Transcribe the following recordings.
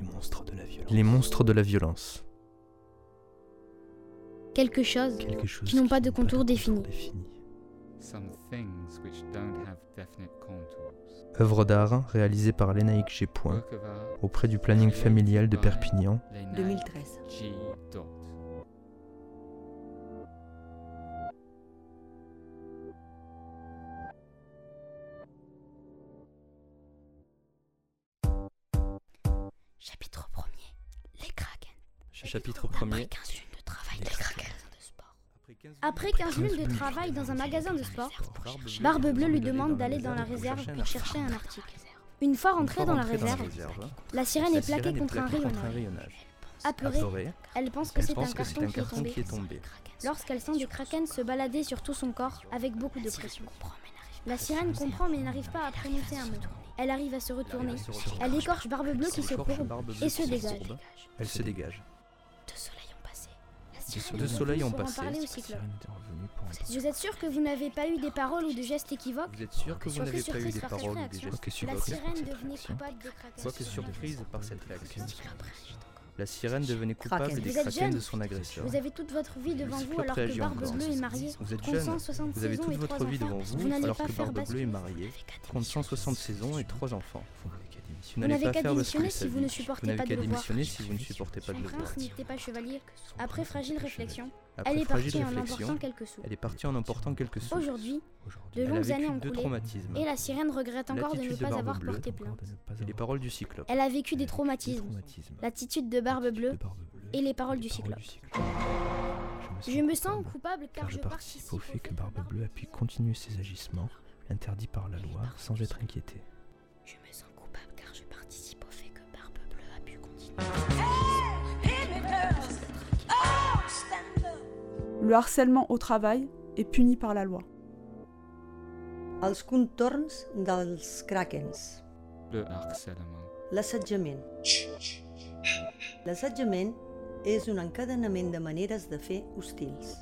Les monstres de la violence. Les monstres de la violence. Quelque chose Quelque chose qui n'ont pas de contours définis. Œuvre d'art réalisée par Lénaïque art auprès du planning familial de Perpignan 2013. Chapitre 1er. Les Kraken. Chapitre Après 1er 15 lunes de travail Les dans un Kraken. magasin de sport. Après 15 lunes de travail dans un magasin de sport, Barbe Bleue lui demande d'aller dans la réserve pour chercher un article. Une fois rentrée dans la réserve, la sirène est plaquée contre un rayonnage. Apeurée, elle pense que elle c'est un pense que c'est carton un qui est carton tombé. qui est tombé. Lorsqu'elle sent des kraken se balader sur tout son corps avec beaucoup de pression. La sirène comprend mais n'arrive pas à prononcer un mot. Elle arrive à se retourner. Elle écorche Barbe Bleue qui se courbe et se dégage. Elle se dégage. Deux soleils ont passé. La Deux sirène soleils ont passé. La sirène. Vous êtes sûr que vous n'avez pas eu des paroles ou de gestes équivoques Vous êtes sûr que vous n'avez pas eu des paroles ou des gestes La équivoques sirène cette devenait coupable de. Quoique surprise par cette réaction, la sirène devenait coupable Kraken. des Vous êtes kraken jeune. de son agresseur. Vous avez toute votre vie devant vous alors que Barbe. Bleue est mariée. Vous êtes jeune, 160 vous avez toute votre vie devant Vous alors que Barbe Bleue est mariée, compte 160 saisons et 3 enfants. Vous Vous n'avez qu'à démissionner si vous ne supportez pas de le voir. si vous ne supportez pas de le prince n'était pas chevalier. Après fragile réflexion, Après elle est partie en emportant quelques sous. elle est partie en emportant quelques sous. Aujourd'hui, de longues années ont coulé et la sirène regrette encore de ne pas avoir porté plainte. Et les paroles du cyclope. Elle a vécu des traumatismes, l'attitude de Barbe Bleue et les paroles du cyclope. Je me sens coupable car car je participe au fait que Barbe Bleue a pu continuer ses agissements, interdits par la loi, sans être inquiétée. Je me sens Le harcèlement au travail est puni par la loi. Els contorns dels krakens. Le harcèlement. L'assetjament. L'assetjament és un encadenament de maneres de fer hostils,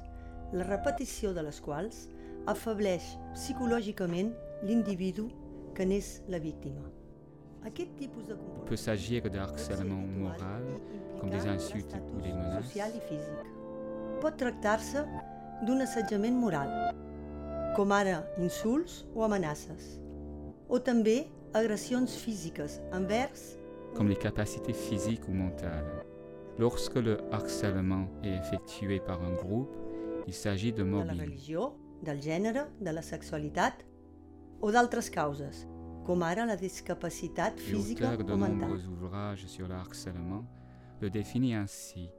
la repetició de les quals afableix psicològicament l'individu que n'és la víctima. Il peut s'agir de harcèlement moral, comme des insultes ou des menaces. Pot tractar-se d'un assetjament moral, com ara insults o amenaces, o també agressions físiques envers comme les capacités physiques ou mentales. Lorsque le harcèlement est effectué par un groupe, il s'agit de de la mobbing. religió, del gènere, de la sexualitat o d'altres causes, com ara la discapacitat física de o mental. nombreux ouvrages sur le harcèlement le définit ainsi.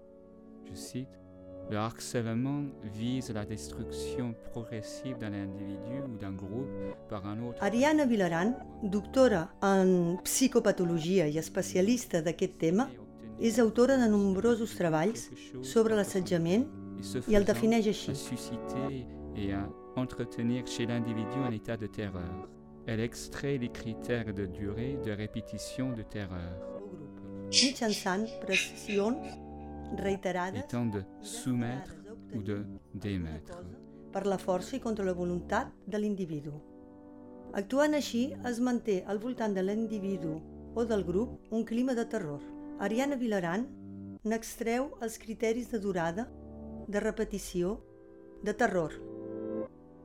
Je cite Le harcèlement vise la destruction progressive d'un individu ou d'un groupe par un autre. Ariana Vilaran, doctora en psicopatologia i especialista d'aquest tema, és autora de nombrosos treballs sobre l'assetjament i el defineix així. susciter et à entretenir chez l'individu un état de terreur. Elle extrait les critères de durée de répétition de terreur, étant de soumettre ou de démettre. per la força i contra la voluntat de l'individu. Actuant així, es manté al voltant de l'individu o del grup un clima de terror. Ariana Vilaran n'extreu els criteris de durada, de repetició, de terror.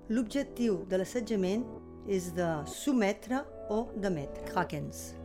L'objectiu de l'assetjament és de sometre o d'emetre. Krakens.